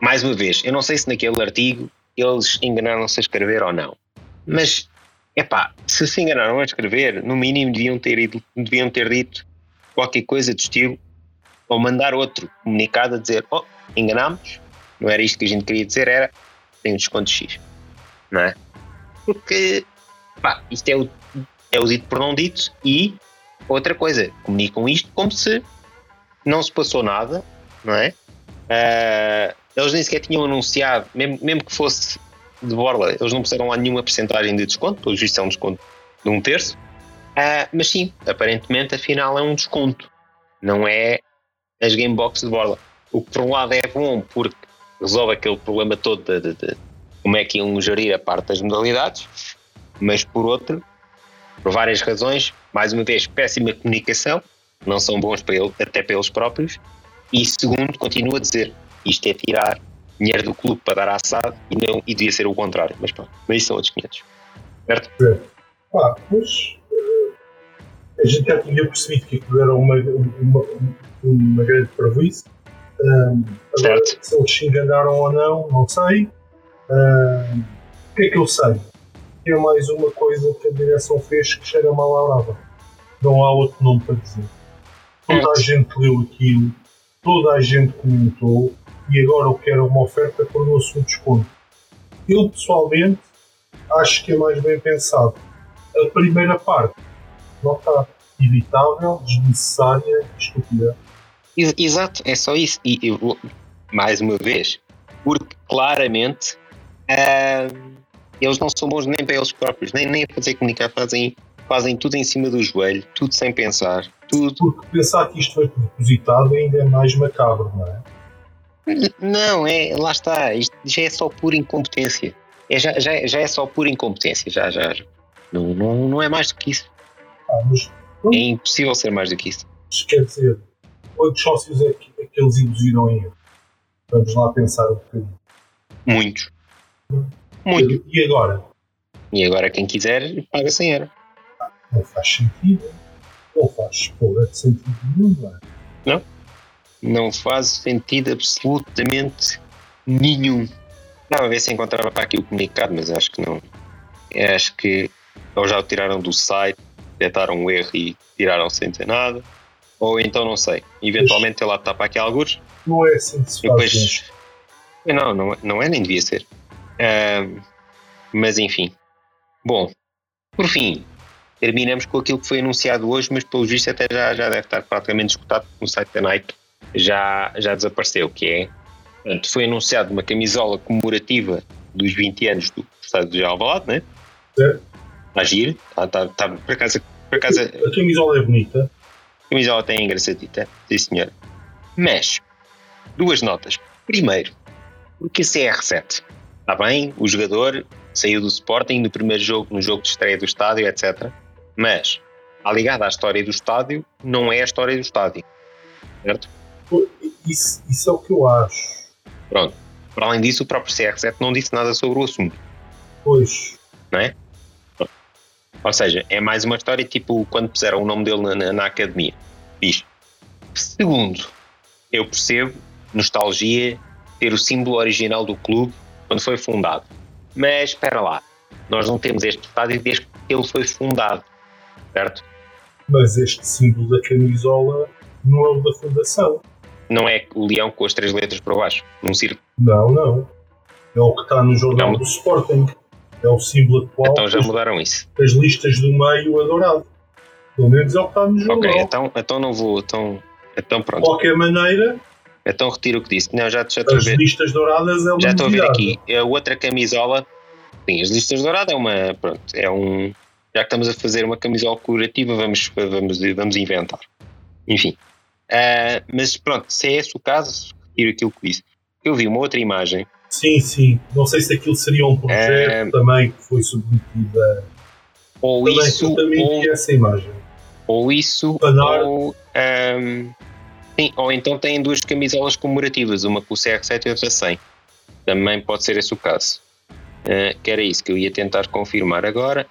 Mais uma vez, eu não sei se naquele artigo eles enganaram-se a escrever ou não, mas epá, se se enganaram a escrever, no mínimo deviam ter, ido, deviam ter dito qualquer coisa do estilo ou mandar outro comunicado a dizer: Oh, enganámos, não era isto que a gente queria dizer, era tem um desconto X, não é? Porque pá, isto é o, é o dito por não dito e outra coisa, comunicam isto como se não se passou nada, não é? Uh, eles nem sequer tinham anunciado, mesmo, mesmo que fosse de borla, eles não puseram lá nenhuma porcentagem de desconto, pelo visto é um desconto de um terço, uh, mas sim, aparentemente afinal é um desconto, não é as Gamebox de borla. O que por um lado é bom porque resolve aquele problema todo de, de, de como é que iam gerir a parte das modalidades, mas por outro, por várias razões, mais uma vez, péssima comunicação, não são bons para ele, até para eles próprios, e segundo, continuo a dizer, isto é tirar dinheiro do clube para dar assado e, não, e devia ser o contrário, mas pronto, mas isso são outros 500, certo?
É. Ah, eh, a gente já tinha percebido que aquilo era uma, uma, uma grande prejuízo um, agora, se eles se enganaram ou não, não sei. Um, o que é que eu sei? É mais uma coisa que a direção fez que cheira mal à brava. Não há outro nome para dizer. Toda a gente leu aquilo, toda a gente comentou e agora o que era uma oferta tornou-se um desconto. Eu pessoalmente acho que é mais bem pensado. A primeira parte não está evitável, desnecessária, estúpida.
Exato, é só isso. E eu, mais uma vez, porque claramente uh, eles não são bons nem para eles próprios, nem, nem a fazer comunicar, fazem, fazem tudo em cima do joelho, tudo sem pensar, tudo.
Porque pensar que isto foi propositado ainda é mais macabro, não é?
Não, é, lá está, isto já é só pura incompetência. É, já, já, já é só pura incompetência, já, já. Não, não, não é mais do que isso.
Ah, mas,
é impossível ser mais do que isso.
Quer dizer, Quantos sócios é que, é que eles induziram em erro? Vamos lá pensar um bocadinho.
Muitos.
Muito. E agora?
E agora quem quiser paga 100 euros.
Não faz sentido. Não faz porra de sentido nenhum, não é?
Não. Não faz sentido absolutamente nenhum. Estava a ver se encontrava para aqui o comunicado, mas acho que não. Acho que ou já o tiraram do site, detectaram um erro e tiraram sem dizer nada. Ou então não sei. Eventualmente ele lá está para aqui alguns.
Não é assim que se faz. Depois,
não, não, não é nem devia ser. Uh, mas enfim. Bom, por fim, terminamos com aquilo que foi anunciado hoje, mas pelo visto até já, já deve estar praticamente escutado no site da Nike. Já, já desapareceu, que é. Portanto, foi anunciado uma camisola comemorativa dos 20 anos do Estado de Alvalade, né?
É.
Está a giro. Está, está, está, por acaso, por acaso,
a camisola é bonita
camisola tem engraçadita, sim senhor. Mas, duas notas. Primeiro, porque CR7? Está bem, o jogador saiu do Sporting no primeiro jogo, no jogo de estreia do estádio, etc. Mas, a ligada à história do estádio, não é a história do estádio. Certo?
Isso, isso é o que eu acho.
Pronto. Para além disso, o próprio CR7 não disse nada sobre o assunto.
Pois.
Não é? Ou seja, é mais uma história tipo quando puseram o nome dele na, na, na academia. Diz. Segundo, eu percebo nostalgia ter o símbolo original do clube quando foi fundado. Mas espera lá, nós não temos este estádio desde que ele foi fundado, certo?
Mas este símbolo da camisola não é o da fundação.
Não é o leão com as três letras para baixo, num círculo?
Não, não. É o que está no jornal não. do Sporting. É o símbolo atual.
Então já mudaram isso.
As listas do meio a dourado. Pelo menos é o que está no jornal.
Ok, então, então não vou. Então, então
De
pronto.
qualquer maneira,
Então retiro o que disse. Não, já, já estou a
as
ver.
listas douradas é uma
Já estou a ver aqui. A outra camisola. Sim, as listas douradas é uma. Pronto, é um. Já que estamos a fazer uma camisola curativa, vamos, vamos, vamos inventar. Enfim. Ah, mas pronto, se é esse o caso, retiro aquilo que disse. Eu vi uma outra imagem.
Sim, sim. Não sei se aquilo seria um projeto
É.
também que foi submetido a.
Ou
Também,
isso,
também
ou,
essa imagem.
ou isso,
Fanar.
ou. ahm, sim, ou então têm duas camisolas comemorativas, uma com o CR7 e outra sem. Também pode ser esse o caso. Ah, que era isso que eu ia tentar confirmar agora,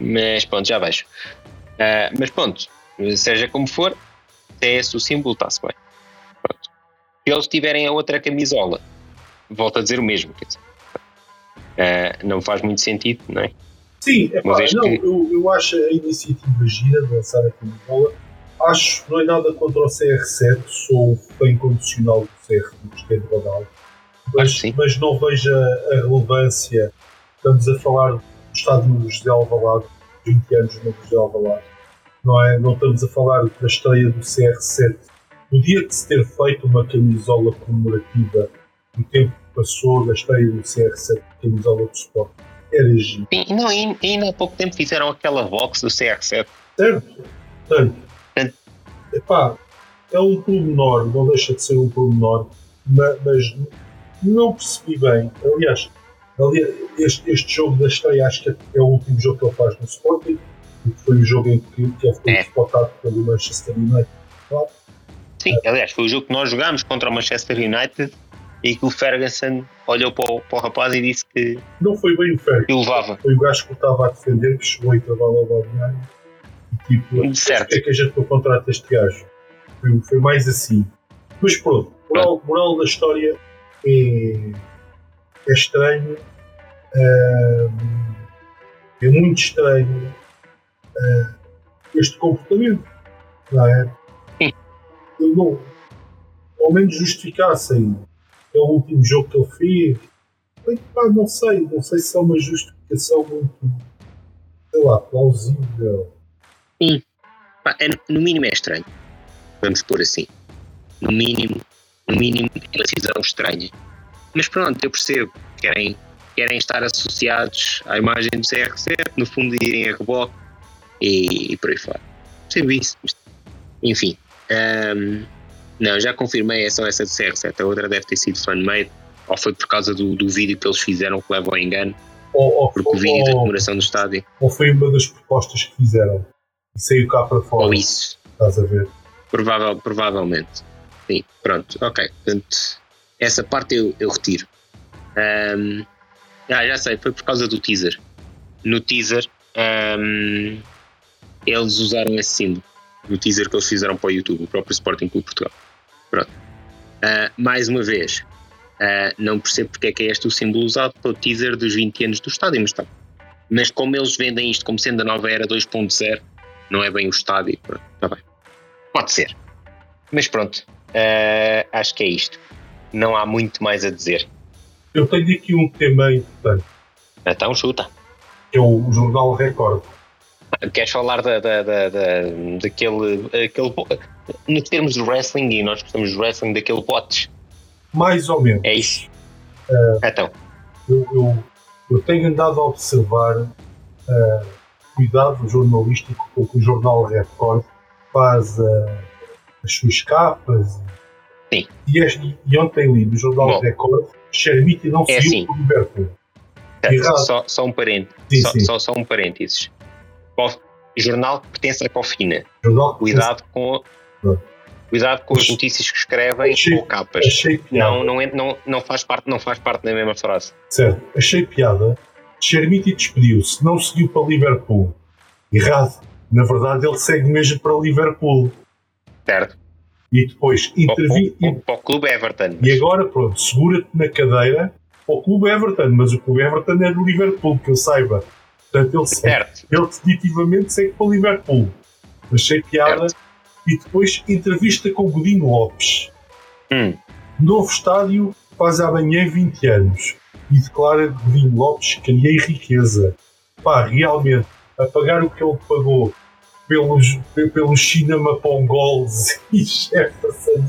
mas pronto, já vejo. Ah, mas pronto, seja como for, se é esse o símbolo, está-se bem. Pronto. Se eles tiverem a outra camisola, volto a dizer o mesmo, quer dizer. Ah, não faz muito sentido, não é?
Sim, é pá, não,
que-
eu, eu acho a iniciativa gira de lançar a camisola. Acho não é nada contra o CR7, sou fã incondicional do CR do Cristiano Ronaldo. Mas, mas não vejo a, a relevância. Estamos a falar do estádio José Alvalade, 20 anos no José Alvalade. Não, é? não estamos a falar da estreia do CR7. No dia de se ter feito uma camisola comemorativa, o tempo que passou da estreia do CR7, camisola do Sport, era giro.
Sim, não, e ainda há pouco tempo fizeram aquela box do CR7.
Certo? Portanto,
Portanto-
epá, é um pormenor, não deixa de ser um pormenor, ma- mas, não percebi bem. Aliás, ali- este, este jogo da estreia acho que é o último jogo que ele faz no Sporting, foi o jogo em que, que foi
É.
explotado pelo Manchester United.
Sim, aliás, foi o jogo que nós jogámos contra o Manchester United e que o Ferguson olhou para o, para o rapaz e disse que,
Não foi bem o Ferguson,
levava.
foi o gajo que estava a defender, que chegou a intervalo ao balneário. E tipo,
Certo.
porque é que a gente não contrata este gajo? Foi, foi mais assim. Mas pronto, moral, moral da história é, é estranho. é muito estranho ah, este comportamento. Não é?
Sim.
Eu não, ao menos justificassem. É o último jogo que ele fez. Bem, pá, não sei, não sei se é uma justificação muito, sei lá, plausível.
Pá, é- no mínimo é estranho. Vamos pôr assim. No mínimo, no mínimo é uma decisão estranha. Mas pronto, eu percebo. Querem, querem estar associados à imagem do CR7, no fundo irem a reboque e, e por aí fora. Percebo isso. enfim. ahm, não, já confirmei, é só essa do CR7. A outra deve ter sido fan-made. Ou foi por causa do, do vídeo que eles fizeram que leva ao engano.
Ou, ou,
Porque o vídeo da comemoração do estádio.
ou foi uma das propostas que fizeram e saiu cá para fora.
Ou isso.
Estás a ver?
Provável, provavelmente. Sim, pronto, ok. Portanto, essa parte eu, eu retiro. Ahm, ah, já sei, foi por causa do teaser. No teaser, ahm, eles usaram esse símbolo. No teaser que eles fizeram para o YouTube, o próprio Sporting Clube Portugal. Pronto. Ah, mais uma vez, ah, não percebo porque é que é este o símbolo usado para o teaser dos 20 anos do estádio, mas está. Mas como eles vendem isto como sendo a nova era 2.0, não é bem o estádio, pronto, está bem. Pode ser. Mas pronto, eh, acho que é isto. Não há muito mais a dizer.
Eu tenho aqui um tema importante,
Então chuta.
é o Jornal Record.
Queres falar da, da, da, da- daquele. Aquele, nos termos de wrestling, e nós gostamos de wrestling, daquele bots.
Mais ou menos.
É isso? Então,
Eu, eu, eu tenho andado a observar ah, cuidado jornalístico com que o Jornal Record faz ah, as suas capas.
Sim.
E, este- e ontem li no Jornal
Bom.
Record Chermiti não
É
saiu
assim. certo,
Errado.
só, só um parênteses.
Sim,
Só,
sim.
só, só um parênteses. Cof- jornal que pertence à Cofina.
Jornal
Cuidado com. Cuidado com as notícias que escrevem
Achei-
ou capas.
Achei piada.
Não, não, é- não, não, faz parte, não faz parte da mesma frase.
Certo, achei piada. Chermiti despediu-se, não seguiu para Liverpool. Errado. Na verdade, ele segue mesmo para Liverpool.
Certo?
E depois
Para,
intervi.
para- para o clube Everton.
E agora, pronto, segura-te na cadeira para o clube Everton. Mas o clube Everton é do Liverpool, que eu saiba. Portanto, ele,
Certo.
ele definitivamente segue para Liverpool. Achei piada. E depois entrevista com o Godinho Lopes.
Hum.
Novo estádio faz amanhã 20 anos. e declara Godinho Lopes criei riqueza. Pá, realmente, a pagar o que ele pagou pelos, pelos cinema pongols e Jefferson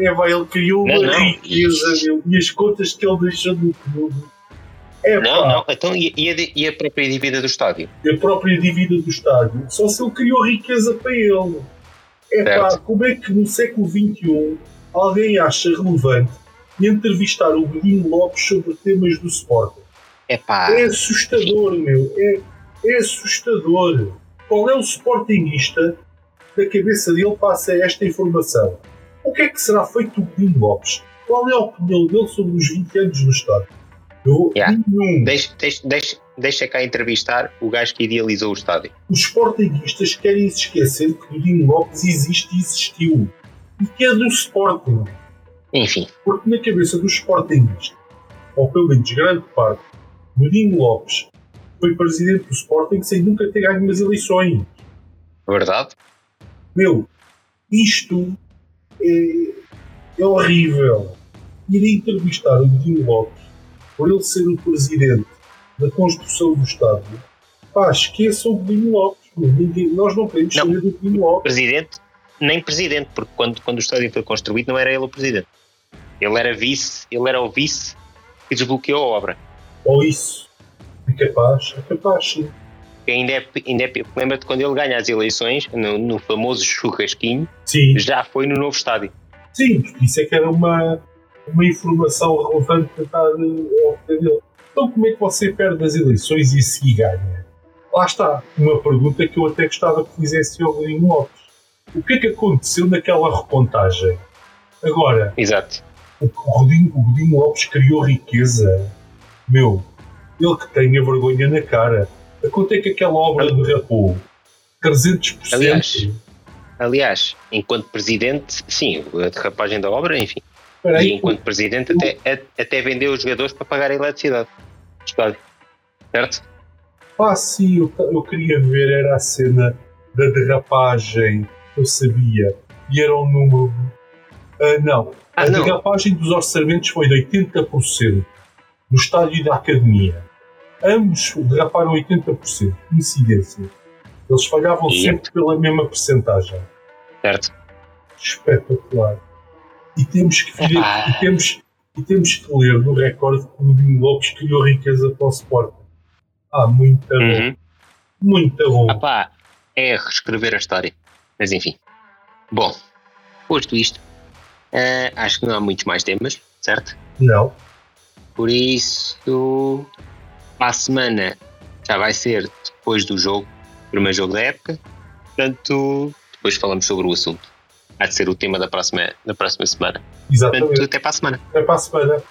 é, vai, ele criou uma riqueza e as contas que ele deixou no clube.
É, não, pá. não, então e, e, a, e a própria dívida do estádio?
A própria dívida do estádio, só se ele criou riqueza para ele. É pá, como é que no século XXI alguém acha relevante entrevistar o Godinho Lopes sobre temas do Sporting?
É pá.
É assustador, meu. É, é assustador. Qual é o Sportingista da cabeça dele passa esta informação? O que é que será feito do Godinho Lopes? Qual é a opinião dele sobre os 20 anos no Estado?
Eu, yeah. Deixa, deixa, deixa, deixa cá entrevistar o gajo que idealizou o estádio.
Os Sportingistas querem se esquecer que o Dinho Lopes existe e existiu. E que é do Sporting.
Enfim.
Porque na cabeça dos Sportingistas, ou pelo menos grande parte, o Dinho Lopes foi presidente do Sporting sem nunca ter ganho umas eleições.
Verdade.
Meu, isto é, é horrível. Ir entrevistar o Dinho Lopes por ele ser o presidente da construção do estádio, pá, esqueçam o Godinho Lopes. Ninguém, nós não queremos saber do Godinho Lopes.
Presidente, nem presidente, porque quando, quando o estádio foi construído não era ele o presidente. Ele era vice, ele era o vice que desbloqueou a obra.
Ou isso. É capaz, é capaz, sim.
Ainda é, ainda é, lembra-te quando ele ganha as eleições, no, no famoso churrasquinho,
sim.
já foi no novo estádio.
Sim, isso é que era uma, uma informação relevante para estar eh, ao pé dele. Então, como é que você perde as eleições e se ganha? Lá está, uma pergunta que eu até gostava que fizesse ao Godinho Lopes. O que é que aconteceu naquela recontagem? Agora,
Exato.
O, Godinho, o Lopes criou riqueza. Meu, ele que tenha vergonha na cara. A quanto é que aquela obra derrapou? 300%.
Aliás, aliás, enquanto presidente, sim, a derrapagem da obra, enfim, Peraí, e enquanto presidente até, até vendeu os jogadores para pagar a eletricidade. Estádio. Certo?
Ah, sim, eu, eu queria ver, era a cena da derrapagem, eu sabia. E era um número. Uh, não, ah, a não. derrapagem dos orçamentos foi de 80% do estádio e da academia. Ambos derraparam 80%. Coincidência. Eles falhavam e sempre pela mesma percentagem.
Certo.
Espetacular. E temos que, vir, ah. e temos, e temos que ler no recorde que o Dino Lopes criou riqueza para o Sporting. Ah, muito uhum. bom. Muito bom.
Epá, é reescrever a história. Mas enfim. Bom, posto isto, uh, acho que não há muitos mais temas, certo?
Não.
Por isso, para a semana já vai ser depois do jogo, primeiro jogo da época. Portanto, depois falamos sobre o assunto há de ser o tema da próxima, da próxima semana.
Exatamente. Portanto,
até para a semana.
Até para a semana.